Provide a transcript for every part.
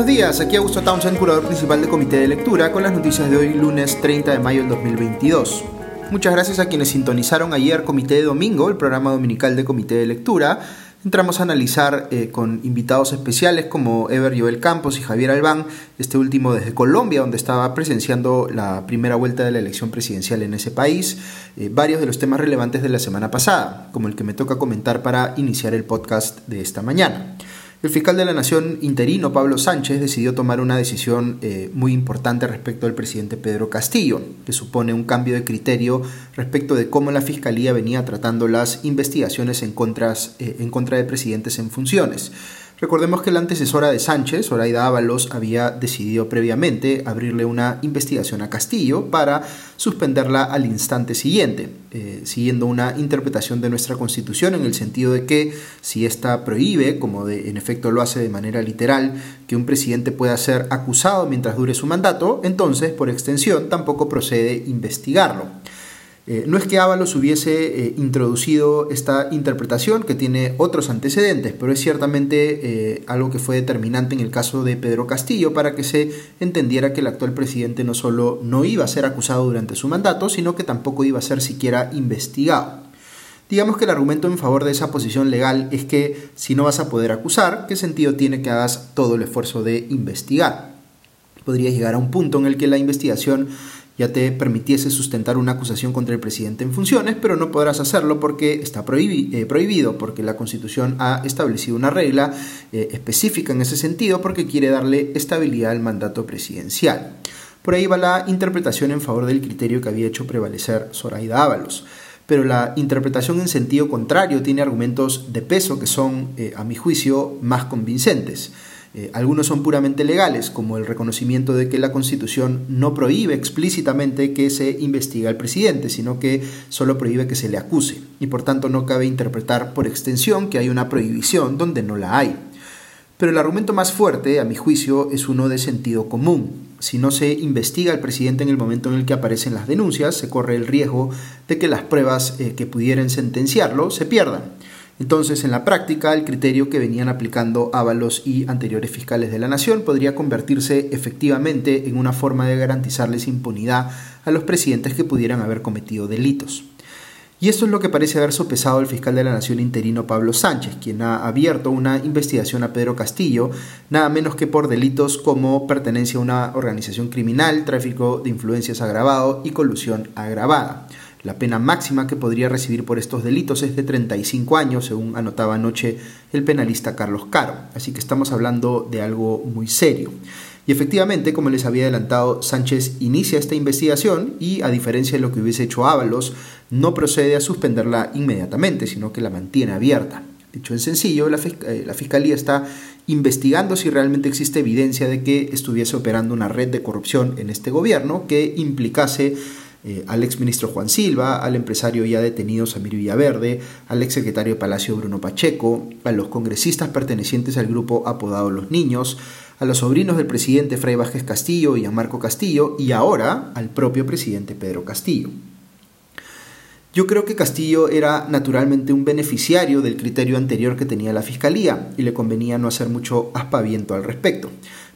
Buenos días, aquí Augusto Townsend, curador principal del Comité de Lectura, con las noticias de hoy, lunes 30 de mayo del 2022. Muchas gracias a quienes sintonizaron ayer Comité de Domingo, el programa dominical de Comité de Lectura. Entramos a analizar eh, con invitados especiales como Ever Joel Campos y Javier Albán, este último desde Colombia, donde estaba presenciando la primera vuelta de la elección presidencial en ese país, eh, varios de los temas relevantes de la semana pasada, como el que me toca comentar para iniciar el podcast de esta mañana. El fiscal de la Nación interino, Pablo Sánchez, decidió tomar una decisión eh, muy importante respecto al presidente Pedro Castillo, que supone un cambio de criterio respecto de cómo la Fiscalía venía tratando las investigaciones en, eh, en contra de presidentes en funciones. Recordemos que la antecesora de Sánchez, Zoraida Ábalos, había decidido previamente abrirle una investigación a Castillo para suspenderla al instante siguiente, eh, siguiendo una interpretación de nuestra Constitución en el sentido de que si ésta prohíbe, como en efecto lo hace de manera literal, que un presidente pueda ser acusado mientras dure su mandato, entonces, por extensión, tampoco procede investigarlo. Eh, no es que Ábalos hubiese eh, introducido esta interpretación que tiene otros antecedentes, pero es ciertamente eh, algo que fue determinante en el caso de Pedro Castillo para que se entendiera que el actual presidente no solo no iba a ser acusado durante su mandato, sino que tampoco iba a ser siquiera investigado. Digamos que el argumento en favor de esa posición legal es que si no vas a poder acusar, ¿qué sentido tiene que hagas todo el esfuerzo de investigar? Podría llegar a un punto en el que la investigación ya te permitiese sustentar una acusación contra el presidente en funciones, pero no podrás hacerlo porque está eh, prohibido, porque la Constitución ha establecido una regla eh, específica en ese sentido porque quiere darle estabilidad al mandato presidencial. Por ahí va la interpretación en favor del criterio que había hecho prevalecer Zoraida Ábalos pero la interpretación en sentido contrario tiene argumentos de peso que son, eh, a mi juicio, más convincentes. Eh, algunos son puramente legales, como el reconocimiento de que la Constitución no prohíbe explícitamente que se investigue al presidente, sino que solo prohíbe que se le acuse, y por tanto no cabe interpretar por extensión que hay una prohibición donde no la hay. Pero el argumento más fuerte, a mi juicio, es uno de sentido común. Si no se investiga al presidente en el momento en el que aparecen las denuncias, se corre el riesgo de que las pruebas eh, que pudieran sentenciarlo se pierdan. Entonces, en la práctica, el criterio que venían aplicando Ábalos y anteriores fiscales de la Nación podría convertirse efectivamente en una forma de garantizarles impunidad a los presidentes que pudieran haber cometido delitos. Y esto es lo que parece haber sopesado el fiscal de la Nación interino Pablo Sánchez, quien ha abierto una investigación a Pedro Castillo, nada menos que por delitos como pertenencia a una organización criminal, tráfico de influencias agravado y colusión agravada. La pena máxima que podría recibir por estos delitos es de 35 años, según anotaba anoche el penalista Carlos Caro. Así que estamos hablando de algo muy serio. Y efectivamente, como les había adelantado, Sánchez inicia esta investigación y, a diferencia de lo que hubiese hecho Ábalos, no procede a suspenderla inmediatamente, sino que la mantiene abierta. Dicho en sencillo, la, eh, la, Fiscalía está investigando si realmente existe evidencia de que estuviese operando una red de corrupción en este gobierno que implicase eh, al exministro Juan Silva, al empresario ya detenido Samir Villaverde, al exsecretario de Palacio Bruno Pacheco, a los congresistas pertenecientes al grupo apodado Los Niños, a los sobrinos del presidente Fray Vázquez Castillo y a Marco Castillo y ahora al propio presidente Pedro Castillo. Yo creo que Castillo era naturalmente un beneficiario del criterio anterior que tenía la Fiscalía y le convenía no hacer mucho aspaviento al respecto.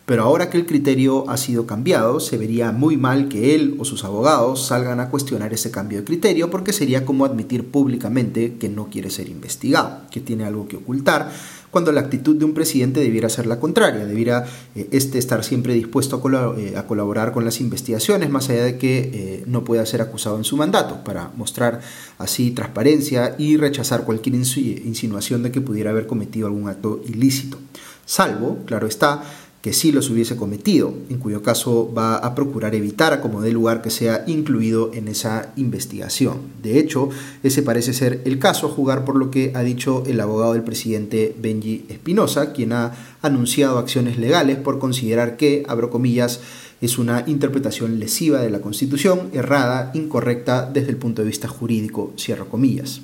Pero ahora que el criterio ha sido cambiado, se vería muy mal que él o sus abogados salgan a cuestionar ese cambio de criterio porque sería como admitir públicamente que no quiere ser investigado, que tiene algo que ocultar, cuando la actitud de un presidente debiera ser la contraria, debiera eh, este estar siempre dispuesto eh, a, colaborar con las investigaciones, más allá de que eh, no pueda ser acusado en su mandato, para mostrar así transparencia y rechazar cualquier insinuación de que pudiera haber cometido algún acto ilícito. Salvo, claro está, que sí los hubiese cometido, en cuyo caso va a procurar evitar a como dé lugar que sea incluido en esa investigación. De hecho, ese parece ser el caso, jugar por lo que ha dicho el abogado del presidente Benji Espinosa, quien ha anunciado acciones legales por considerar que, abro comillas, es una interpretación lesiva de la Constitución, errada, incorrecta desde el punto de vista jurídico, cierro comillas.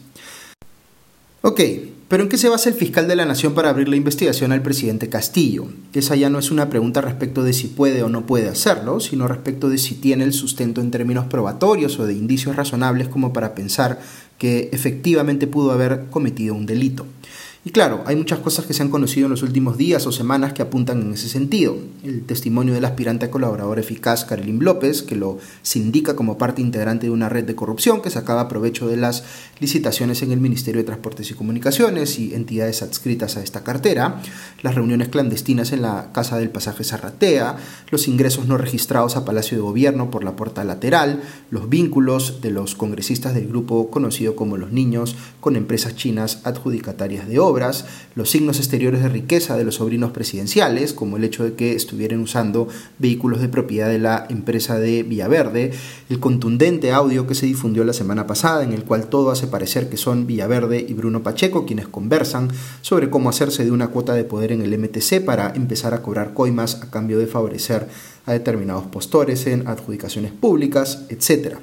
Ok, pero ¿en qué se basa el fiscal de la Nación para abrir la investigación al presidente Castillo? Esa ya no es una pregunta respecto de si puede o no puede hacerlo, sino respecto de si tiene el sustento en términos probatorios o de indicios razonables como para pensar que efectivamente pudo haber cometido un delito. Y claro, hay muchas cosas que se han conocido en los últimos días o semanas que apuntan en ese sentido. El testimonio del aspirante a colaborador eficaz Carolín López, que lo sindica como parte integrante de una red de corrupción que sacaba provecho de las licitaciones en el Ministerio de Transportes y Comunicaciones y entidades adscritas a esta cartera, las reuniones clandestinas en la Casa del Pasaje Zarratea, los ingresos no registrados a Palacio de Gobierno por la puerta lateral, los vínculos de los congresistas del grupo conocido como Los Niños con empresas chinas adjudicatarias de obras, los signos exteriores de riqueza de los sobrinos presidenciales, como el hecho de que estuvieran usando vehículos de propiedad de la empresa de Villaverde, el contundente audio que se difundió la semana pasada, en el cual todo hace parecer que son Villaverde y Bruno Pacheco quienes conversan sobre cómo hacerse de una cuota de poder en el MTC para empezar a cobrar coimas a cambio de favorecer a determinados postores en adjudicaciones públicas, etc.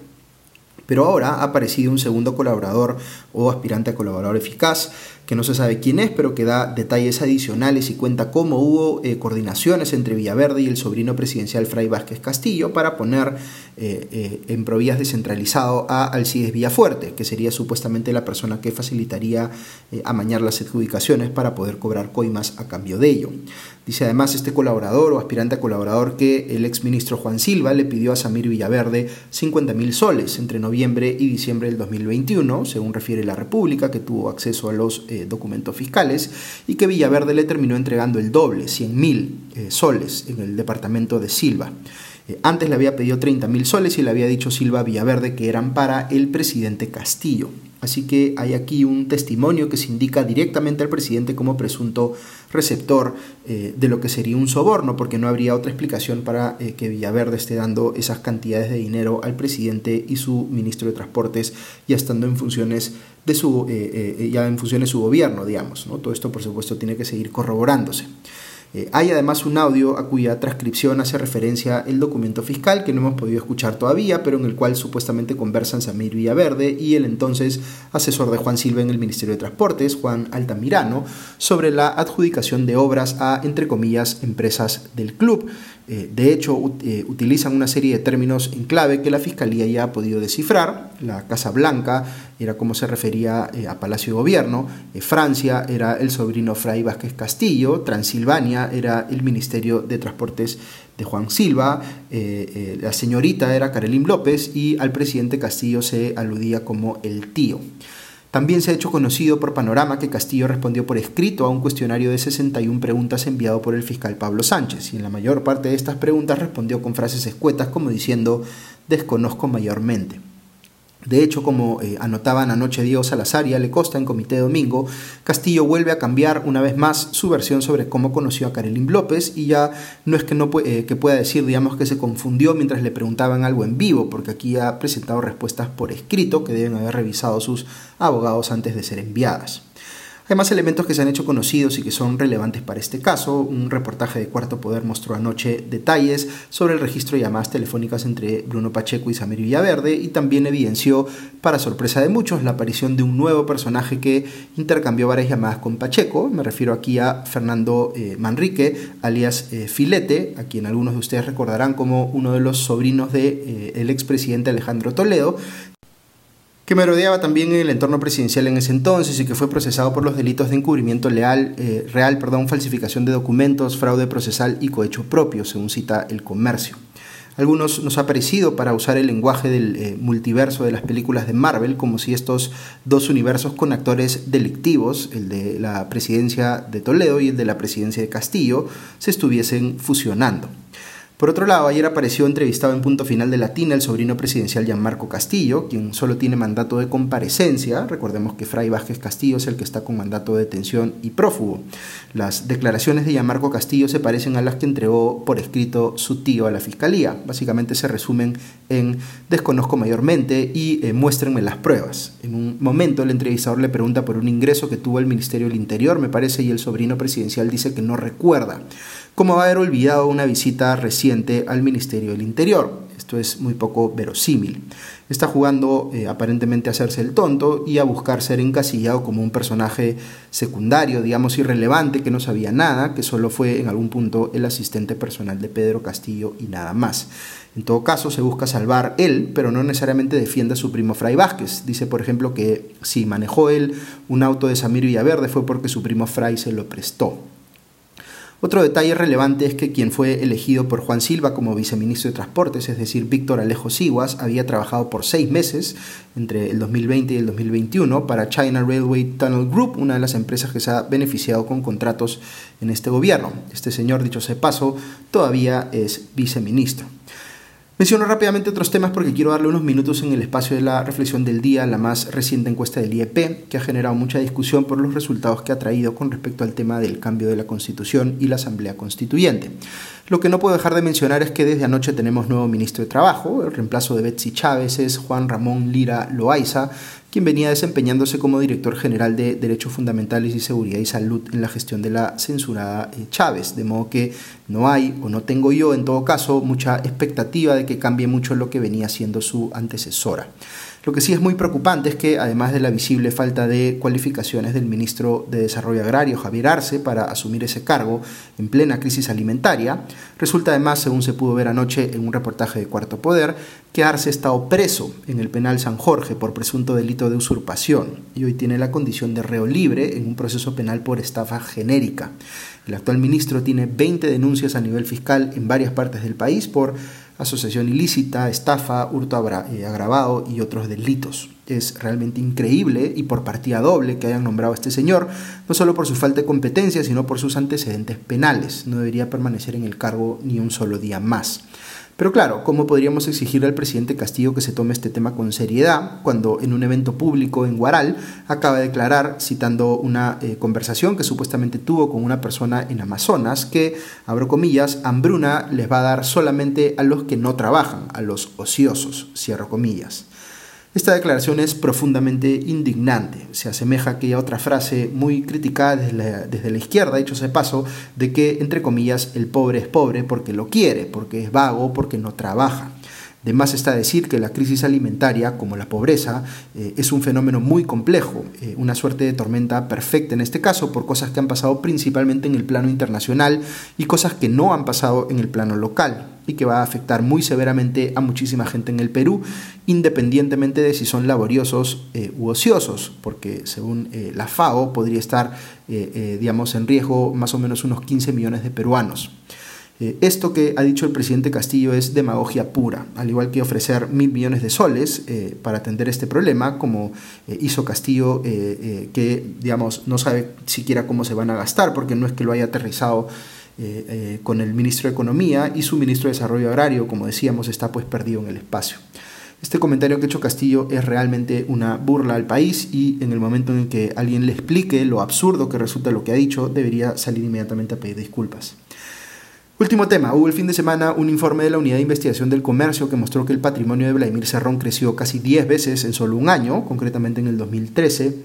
Pero ahora ha aparecido un segundo colaborador o aspirante a colaborador eficaz que no se sabe quién es, pero que da detalles adicionales y cuenta cómo hubo eh, coordinaciones entre Villaverde y el sobrino presidencial Fray Vázquez Castillo para poner eh, eh, en provías descentralizado a Alcides Villafuerte, que sería supuestamente la persona que facilitaría amañar las adjudicaciones para poder cobrar coimas a cambio de ello. Dice además este colaborador o aspirante a colaborador que el exministro Juan Silva le pidió a Samir Villaverde 50 mil soles entre noviembre y diciembre del 2021, según refiere la República, que tuvo acceso a los documentos fiscales, y que Villaverde le terminó entregando el doble, 100 mil eh, soles, en el departamento de Silva. Eh, antes le había pedido 30 mil soles y le había dicho Silva Villaverde que eran para el presidente Castillo. Así que hay aquí un testimonio que se indica directamente al presidente como presunto receptor eh, de lo que sería un soborno, porque no habría otra explicación para eh, que Villaverde esté dando esas cantidades de dinero al presidente y su ministro de Transportes ya estando en funciones de su eh, ya en funciones de su gobierno, digamos. Todo esto, por supuesto, tiene que seguir corroborándose. Eh, hay además un audio a cuya transcripción hace referencia el documento fiscal que no hemos podido escuchar todavía, pero en el cual supuestamente conversan Samir Villaverde y el entonces asesor de Juan Silva en el Ministerio de Transportes, Juan Altamirano, sobre la adjudicación de obras a, entre comillas, empresas del club. Eh, de hecho, eh, utilizan una serie de términos en clave que la Fiscalía ya ha podido descifrar. La Casa Blanca era como se refería eh, a Palacio de Gobierno, Francia era el sobrino Fray Vázquez Castillo, Transilvania era el Ministerio de Transportes de Juan Silva, la señorita era Carolín López y al presidente Castillo se aludía como el tío. También se ha hecho conocido por Panorama que Castillo respondió por escrito a un cuestionario de 61 preguntas enviado por el fiscal Pablo Sánchez, y en la mayor parte de estas preguntas respondió con frases escuetas como diciendo desconozco mayormente. De hecho, como eh, anotaban anoche Diego Salazar y Ale Costa en Comité Domingo, Castillo vuelve a cambiar una vez más su versión sobre cómo conoció a Karelin López y ya no es que, no eh, que pueda decir, digamos, que se confundió mientras le preguntaban algo en vivo, porque aquí ha presentado respuestas por escrito que deben haber revisado sus abogados antes de ser enviadas. Hay más elementos que se han hecho conocidos y que son relevantes para este caso. Un reportaje de Cuarto Poder mostró anoche detalles sobre el registro de llamadas telefónicas entre Bruno Pacheco y Samir Villaverde y también evidenció, para sorpresa de muchos, la aparición de un nuevo personaje que intercambió varias llamadas con Pacheco. Me refiero aquí a Fernando eh, Manrique, alias eh, Filete, a quien algunos de ustedes recordarán como uno de los sobrinos del de, eh, expresidente Alejandro Toledo, que merodeaba también en el entorno presidencial en ese entonces y que fue procesado por los delitos de encubrimiento leal, eh, real, perdón, falsificación de documentos, fraude procesal y cohecho propio, según cita el comercio. Algunos nos ha parecido para usar el lenguaje del eh, multiverso de las películas de Marvel, como si estos dos universos con actores delictivos, el de la presidencia de Toledo y el de la presidencia de Castillo, se estuviesen fusionando. Por otro lado, ayer apareció entrevistado en punto final de Latina el sobrino presidencial Gianmarco Castillo, quien solo tiene mandato de comparecencia. Recordemos que Fray Vázquez Castillo es el que está con mandato de detención y prófugo. Las declaraciones de Gianmarco Castillo se parecen a las que entregó por escrito su tío a la fiscalía. Básicamente se resumen en desconozco mayormente y eh, muéstrenme las pruebas. En un momento el entrevistador le pregunta por un ingreso que tuvo el Ministerio del Interior, me parece, y el sobrino presidencial dice que no recuerda. ¿Cómo va a haber olvidado una visita reciente al Ministerio del Interior? Esto es muy poco verosímil. Está jugando eh, aparentemente a hacerse el tonto y a buscar ser encasillado como un personaje secundario, digamos irrelevante, que no sabía nada, que solo fue en algún punto el asistente personal de Pedro Castillo y nada más. En todo caso, se busca salvar él, pero no necesariamente defiende a su primo Fray Vázquez. Dice, por ejemplo, que si manejó él un auto de Samir Villaverde fue porque su primo Fray se lo prestó. Otro detalle relevante es que quien fue elegido por Juan Silva como viceministro de Transportes, es decir, Víctor Alejo Siguas, había trabajado por seis meses entre el 2020 y el 2021 para China Railway Tunnel Group, una de las empresas que se ha beneficiado con contratos en este gobierno. Este señor, dicho sea paso, todavía es viceministro. Menciono rápidamente otros temas porque quiero darle unos minutos en el espacio de la reflexión del día, la más reciente encuesta del IEP, que ha generado mucha discusión por los resultados que ha traído con respecto al tema del cambio de la Constitución y la Asamblea Constituyente. Lo que no puedo dejar de mencionar es que desde anoche tenemos nuevo ministro de Trabajo, el reemplazo de Betsy Chávez es Juan Ramón Lira Loaiza, quien venía desempeñándose como director general de Derechos Fundamentales y Seguridad y Salud en la gestión de la censurada eh, Chávez, de modo que no hay o no tengo yo en todo caso mucha expectativa de que cambie mucho lo que venía siendo su antecesora. Lo que sí es muy preocupante es que, además de la visible falta de cualificaciones del ministro de Desarrollo Agrario, Javier Arce, para asumir ese cargo en plena crisis alimentaria, resulta además, según se pudo ver anoche en un reportaje de Cuarto Poder, que Arce ha estado preso en el penal San Jorge por presunto delito de usurpación y hoy tiene la condición de reo libre en un proceso penal por estafa genérica. El actual ministro tiene 20 denuncias a nivel fiscal en varias partes del país por asociación ilícita, estafa, hurto eh, agravado y otros delitos. Es realmente increíble y por partida doble que hayan nombrado a este señor, no solo por su falta de competencia, sino por sus antecedentes penales. No debería permanecer en el cargo ni un solo día más. Pero claro, ¿cómo podríamos exigirle al presidente Castillo que se tome este tema con seriedad cuando en un evento público en Guaral acaba de declarar, citando una eh, conversación que supuestamente tuvo con una persona en Amazonas, que, abro comillas, hambruna les va a dar solamente a los que no trabajan, a los ociosos, cierro comillas? Esta declaración es profundamente indignante. Se asemeja a otra frase muy criticada desde la, izquierda, dicho sea paso, de que, entre comillas, el pobre es pobre porque lo quiere, porque es vago, porque no trabaja. De más está decir que la crisis alimentaria, como la pobreza, eh, es un fenómeno muy complejo, eh, una suerte de tormenta perfecta en este caso por cosas que han pasado principalmente en el plano internacional y cosas que no han pasado en el plano local y que va a afectar muy severamente a muchísima gente en el Perú, independientemente de si son laboriosos eh, u ociosos, porque según la FAO podría estar, digamos, en riesgo más o menos unos 15 millones de peruanos. Eh, esto que ha dicho el presidente Castillo es demagogia pura, al igual que ofrecer mil millones de soles eh, para atender este problema, como eh, hizo Castillo, que digamos no sabe siquiera cómo se van a gastar, porque no es que lo haya aterrizado con el ministro de Economía y su ministro de Desarrollo Agrario, como decíamos, está pues perdido en el espacio. Este comentario que ha hecho Castillo es realmente una burla al país y en el momento en que alguien le explique lo absurdo que resulta lo que ha dicho, debería salir inmediatamente a pedir disculpas. Último tema, hubo el fin de semana un informe de la Unidad de Investigación del Comercio que mostró que el patrimonio de Vladimir Serrón creció casi 10 veces en solo un año, concretamente en el 2013,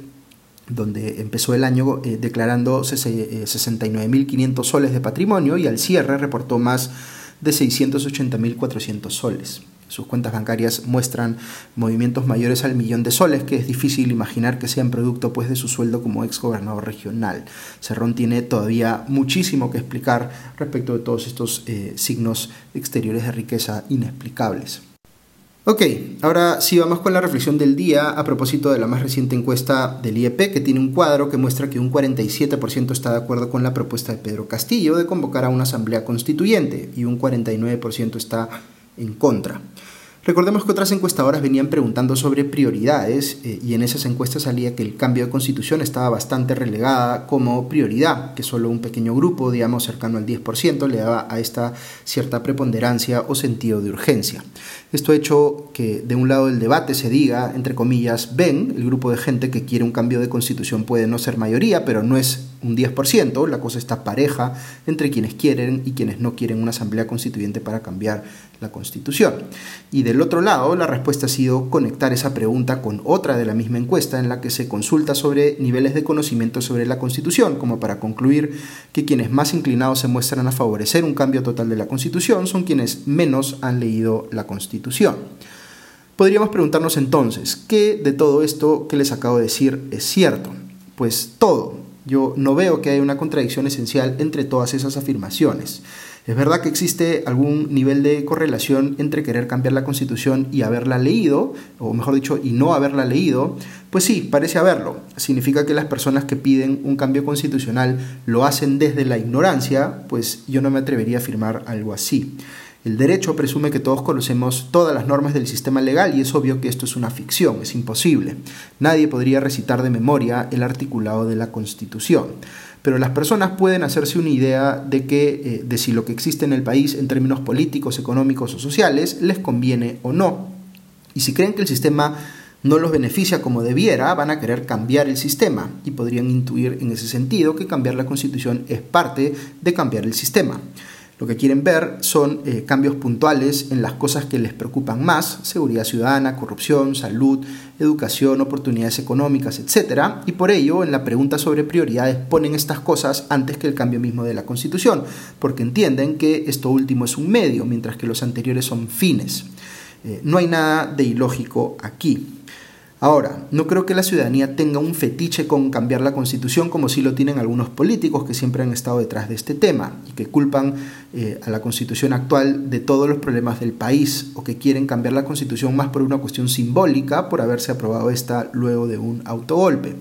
donde empezó el año eh, declarando 69.500 eh, soles de patrimonio y al cierre reportó más de 680.400 soles. Sus cuentas bancarias muestran movimientos mayores al millón de soles, que es difícil imaginar que sean producto pues, de su sueldo como ex gobernador regional. Cerrón tiene todavía muchísimo que explicar respecto de todos estos eh, signos exteriores de riqueza inexplicables. Ok, ahora sí vamos con la reflexión del día a propósito de la más reciente encuesta del IEP, que tiene un cuadro que muestra que un 47% está de acuerdo con la propuesta de Pedro Castillo de convocar a una asamblea constituyente y un 49% está en contra. Recordemos que otras encuestadoras venían preguntando sobre prioridades eh, y en esas encuestas salía que el cambio de constitución estaba bastante relegada como prioridad, que solo un pequeño grupo, digamos cercano al 10%, le daba a esta cierta preponderancia o sentido de urgencia. Esto ha hecho que de un lado del debate se diga, entre comillas, ven, el grupo de gente que quiere un cambio de constitución puede no ser mayoría, pero no es un 10%, la cosa está pareja entre quienes quieren y quienes no quieren una asamblea constituyente para cambiar la constitución. Y del otro lado, la respuesta ha sido conectar esa pregunta con otra de la misma encuesta en la que se consulta sobre niveles de conocimiento sobre la constitución, como para concluir que quienes más inclinados se muestran a favorecer un cambio total de la constitución son quienes menos han leído la constitución. Podríamos preguntarnos entonces, ¿qué de todo esto que les acabo de decir es cierto? Pues todo. Yo no veo que haya una contradicción esencial entre todas esas afirmaciones. ¿Es verdad que existe algún nivel de correlación entre querer cambiar la constitución y haberla leído, o mejor dicho, y no haberla leído? Pues sí, parece haberlo. Significa que las personas que piden un cambio constitucional lo hacen desde la ignorancia, pues yo no me atrevería a afirmar algo así. El derecho presume que todos conocemos todas las normas del sistema legal y es obvio que esto es una ficción, es imposible. Nadie podría recitar de memoria el articulado de la Constitución. Pero las personas pueden hacerse una idea de, que, eh, de si lo que existe en el país en términos políticos, económicos o sociales les conviene o no. Y si creen que el sistema no los beneficia como debiera, van a querer cambiar el sistema y podrían intuir en ese sentido que cambiar la constitución es parte de cambiar el sistema. Lo que quieren ver son eh, cambios puntuales en las cosas que les preocupan más, seguridad ciudadana, corrupción, salud, educación, oportunidades económicas, etc. Y por ello, en la pregunta sobre prioridades ponen estas cosas antes que el cambio mismo de la Constitución, porque entienden que esto último es un medio, mientras que los anteriores son fines. Eh, no hay nada de ilógico aquí. Ahora, no creo que la ciudadanía tenga un fetiche con cambiar la constitución como sí lo tienen algunos políticos que siempre han estado detrás de este tema y que culpan eh, a la constitución actual de todos los problemas del país o que quieren cambiar la constitución más por una cuestión simbólica por haberse aprobado esta luego de un autogolpe.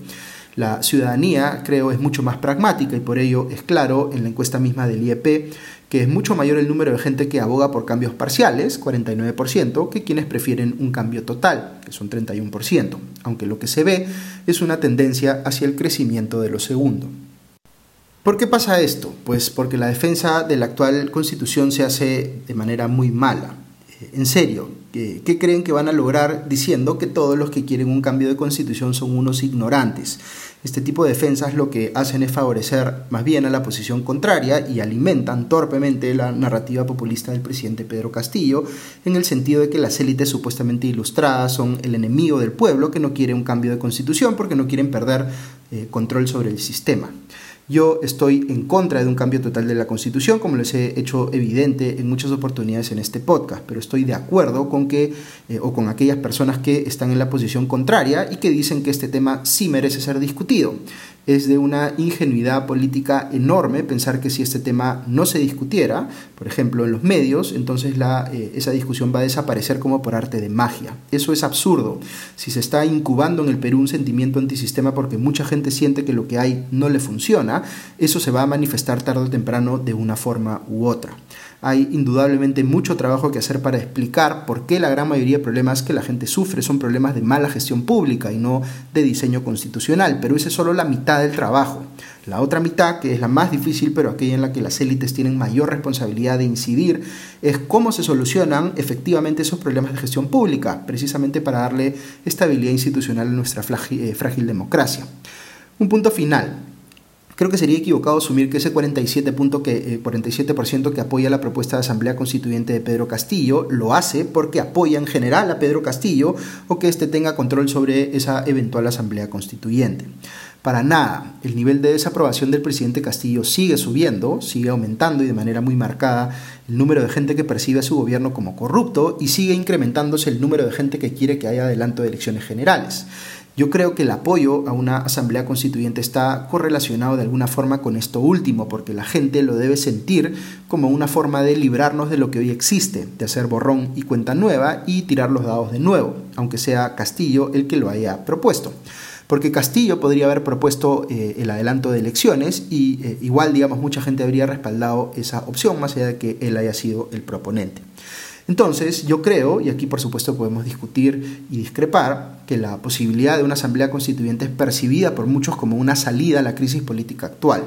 La ciudadanía, creo, es mucho más pragmática y por ello es claro en la encuesta misma del IEP que es mucho mayor el número de gente que aboga por cambios parciales, 49%, que quienes prefieren un cambio total, que son 31%, aunque lo que se ve es una tendencia hacia el crecimiento de lo segundo. ¿Por qué pasa esto? Pues porque la defensa de la actual constitución se hace de manera muy mala. Eh, en serio, ¿qué creen que van a lograr diciendo que todos los que quieren un cambio de constitución son unos ignorantes? Este tipo de defensas lo que hacen es favorecer más bien a la posición contraria y alimentan torpemente la narrativa populista del presidente Pedro Castillo, en el sentido de que las élites supuestamente ilustradas son el enemigo del pueblo que no quiere un cambio de constitución porque no quieren perder eh, control sobre el sistema. Yo estoy en contra de un cambio total de la Constitución, como les he hecho evidente en muchas oportunidades en este podcast, pero estoy de acuerdo con que eh, o con aquellas personas que están en la posición contraria y que dicen que este tema sí merece ser discutido es de una ingenuidad política enorme pensar que si este tema no se discutiera, por ejemplo, en los medios, entonces eh, esa discusión va a desaparecer como por arte de magia. Eso es absurdo. Si se está incubando en el Perú un sentimiento antisistema porque mucha gente siente que lo que hay no le funciona, eso se va a manifestar tarde o temprano de una forma u otra hay indudablemente mucho trabajo que hacer para explicar por qué la gran mayoría de problemas que la gente sufre son problemas de mala gestión pública y no de diseño constitucional, pero esa es solo la mitad del trabajo. La otra mitad, que es la más difícil, pero aquella en la que las élites tienen mayor responsabilidad de incidir, es cómo se solucionan efectivamente esos problemas de gestión pública, precisamente para darle estabilidad institucional a nuestra eh, frágil democracia. Un punto final. Creo que sería equivocado asumir que ese 47%, que, 47 eh, que apoya la propuesta de Asamblea Constituyente de Pedro Castillo lo hace porque apoya en general a Pedro Castillo o que éste tenga control sobre esa eventual Asamblea Constituyente. Para nada, el nivel de desaprobación del presidente Castillo sigue subiendo, sigue aumentando y de manera muy marcada el número de gente que percibe a su gobierno como corrupto y sigue incrementándose el número de gente que quiere que haya adelanto de elecciones generales. Yo creo que el apoyo a una asamblea constituyente está correlacionado de alguna forma con esto último, porque la gente lo debe sentir como una forma de librarnos de lo que hoy existe, de hacer borrón y cuenta nueva y tirar los dados de nuevo, aunque sea Castillo el que lo haya propuesto. Porque Castillo podría haber propuesto eh, el adelanto de elecciones y eh, igual, digamos, mucha gente habría respaldado esa opción, más allá de que él haya sido el proponente. Entonces, yo creo, y aquí por supuesto podemos discutir y discrepar, que la posibilidad de una asamblea constituyente es percibida por muchos como una salida a la crisis política actual.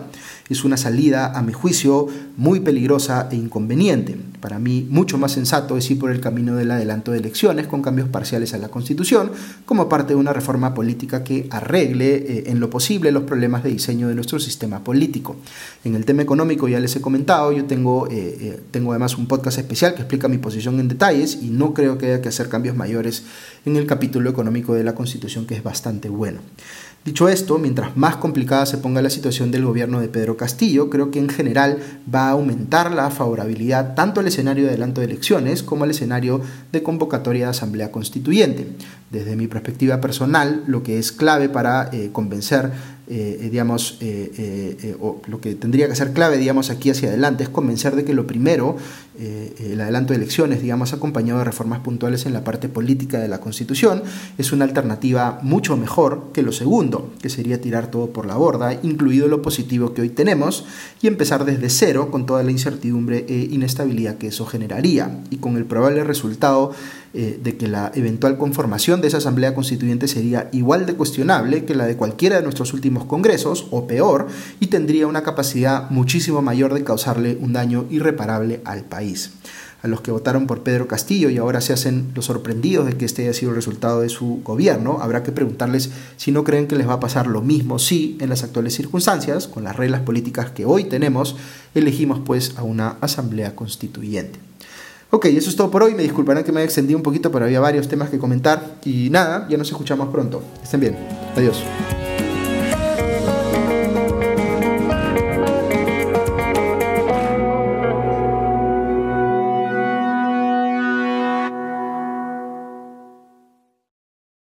Es una salida, a mi juicio, muy peligrosa e inconveniente. Para mí, mucho más sensato es ir por el camino del adelanto de elecciones con cambios parciales a la Constitución, como parte de una reforma política que arregle eh, en lo posible los problemas de diseño de nuestro sistema político. En el tema económico ya les he comentado, yo tengo, eh, eh, tengo además un podcast especial que explica mi posición en detalles y no creo que haya que hacer cambios mayores en el capítulo económico de la Constitución, que es bastante bueno. Dicho esto, mientras más complicada se ponga la situación del gobierno de Pedro Castillo, creo que en general va a aumentar la favorabilidad tanto al escenario de adelanto de elecciones como al escenario de convocatoria de asamblea constituyente. Desde mi perspectiva personal, lo que es clave para eh, convencer eh, eh, digamos, eh, o lo que tendría que ser clave, digamos, aquí hacia adelante es convencer de que lo primero, el adelanto de elecciones, digamos, acompañado de reformas puntuales en la parte política de la Constitución, es una alternativa mucho mejor que lo segundo, que sería tirar todo por la borda, incluido lo positivo que hoy tenemos, y empezar desde cero con toda la incertidumbre e inestabilidad que eso generaría, y con el probable resultado de que la eventual conformación de esa Asamblea Constituyente sería igual de cuestionable que la de cualquiera de nuestros últimos congresos, o peor, y tendría una capacidad muchísimo mayor de causarle un daño irreparable al país. A los que votaron por Pedro Castillo y ahora se hacen los sorprendidos de que este haya sido el resultado de su gobierno, habrá que preguntarles si no creen que les va a pasar lo mismo si, en las actuales circunstancias, con las reglas políticas que hoy tenemos, elegimos pues a una asamblea constituyente. Ok, eso es todo por hoy. Me disculparán que me haya extendido un poquito, pero había varios temas que comentar. Y nada, ya nos escuchamos pronto. Estén bien. Adiós.